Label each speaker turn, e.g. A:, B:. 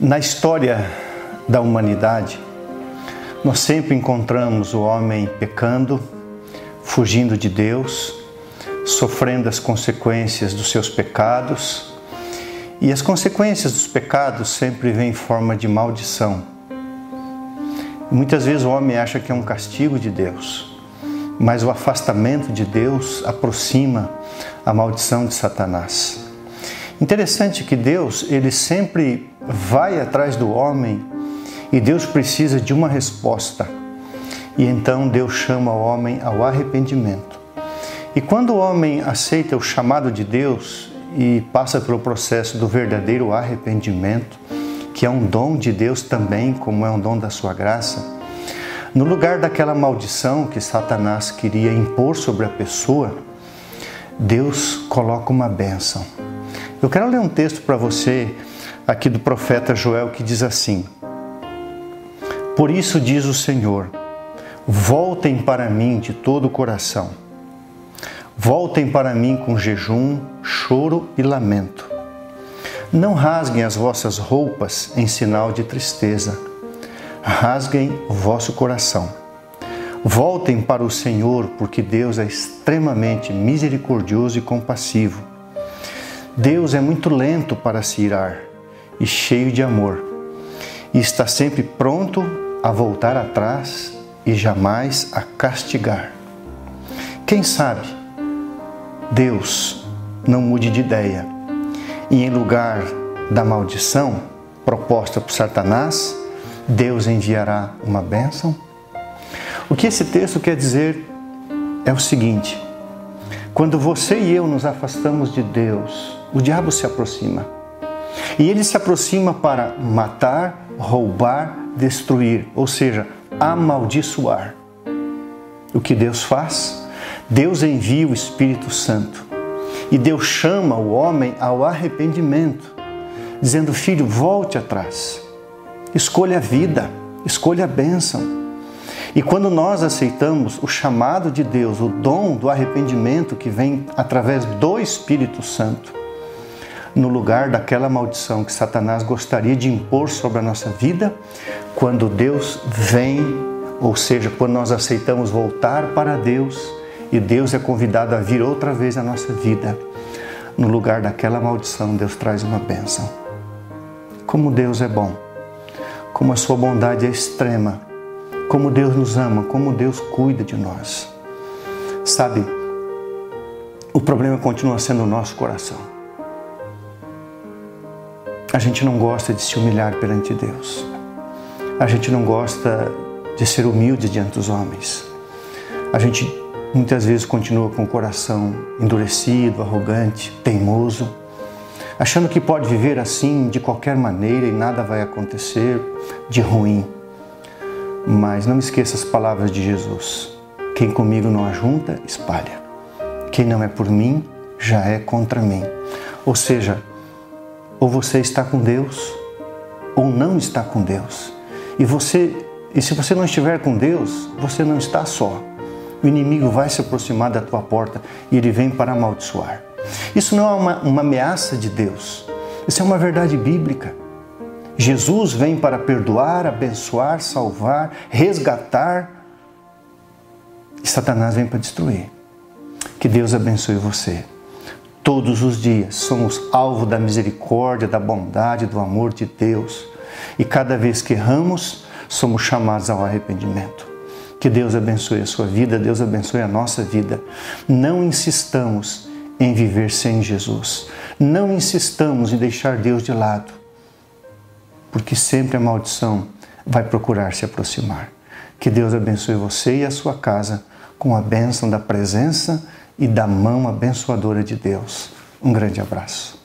A: Na história da humanidade, nós sempre encontramos o homem pecando, fugindo de Deus, sofrendo as consequências dos seus pecados. E as consequências dos pecados sempre vêm em forma de maldição. Muitas vezes o homem acha que é um castigo de Deus, mas o afastamento de Deus aproxima a maldição de Satanás. Interessante que Deus, ele sempre vai atrás do homem e Deus precisa de uma resposta. E então Deus chama o homem ao arrependimento. E quando o homem aceita o chamado de Deus e passa pelo processo do verdadeiro arrependimento, que é um dom de Deus também, como é um dom da sua graça, no lugar daquela maldição que Satanás queria impor sobre a pessoa, Deus coloca uma bênção. Eu quero ler um texto para você aqui do profeta Joel que diz assim: Por isso diz o Senhor: Voltem para mim de todo o coração. Voltem para mim com jejum, choro e lamento. Não rasguem as vossas roupas em sinal de tristeza. Rasguem o vosso coração. Voltem para o Senhor, porque Deus é extremamente misericordioso e compassivo Deus é muito lento para se irar e cheio de amor, e está sempre pronto a voltar atrás e jamais a castigar. Quem sabe Deus não mude de ideia e, em lugar da maldição proposta por Satanás, Deus enviará uma bênção? O que esse texto quer dizer é o seguinte: quando você e eu nos afastamos de Deus, o diabo se aproxima. E ele se aproxima para matar, roubar, destruir, ou seja, amaldiçoar. O que Deus faz? Deus envia o Espírito Santo e Deus chama o homem ao arrependimento, dizendo: Filho, volte atrás, escolha a vida, escolha a bênção. E quando nós aceitamos o chamado de Deus, o dom do arrependimento que vem através do Espírito Santo, no lugar daquela maldição que Satanás gostaria de impor sobre a nossa vida, quando Deus vem, ou seja, quando nós aceitamos voltar para Deus e Deus é convidado a vir outra vez à nossa vida, no lugar daquela maldição, Deus traz uma bênção. Como Deus é bom, como a sua bondade é extrema, como Deus nos ama, como Deus cuida de nós. Sabe, o problema continua sendo o nosso coração. A gente não gosta de se humilhar perante Deus. A gente não gosta de ser humilde diante dos homens. A gente muitas vezes continua com o coração endurecido, arrogante, teimoso, achando que pode viver assim de qualquer maneira e nada vai acontecer de ruim. Mas não esqueça as palavras de Jesus: quem comigo não ajunta, espalha. Quem não é por mim, já é contra mim. Ou seja, ou você está com Deus ou não está com Deus. E você, e se você não estiver com Deus, você não está só. O inimigo vai se aproximar da tua porta e ele vem para amaldiçoar. Isso não é uma, uma ameaça de Deus. Isso é uma verdade bíblica. Jesus vem para perdoar, abençoar, salvar, resgatar. E Satanás vem para destruir. Que Deus abençoe você. Todos os dias somos alvo da misericórdia, da bondade, do amor de Deus. E cada vez que erramos, somos chamados ao arrependimento. Que Deus abençoe a sua vida, Deus abençoe a nossa vida. Não insistamos em viver sem Jesus. Não insistamos em deixar Deus de lado, porque sempre a maldição vai procurar se aproximar. Que Deus abençoe você e a sua casa com a bênção da presença e da mão abençoadora de Deus. Um grande abraço.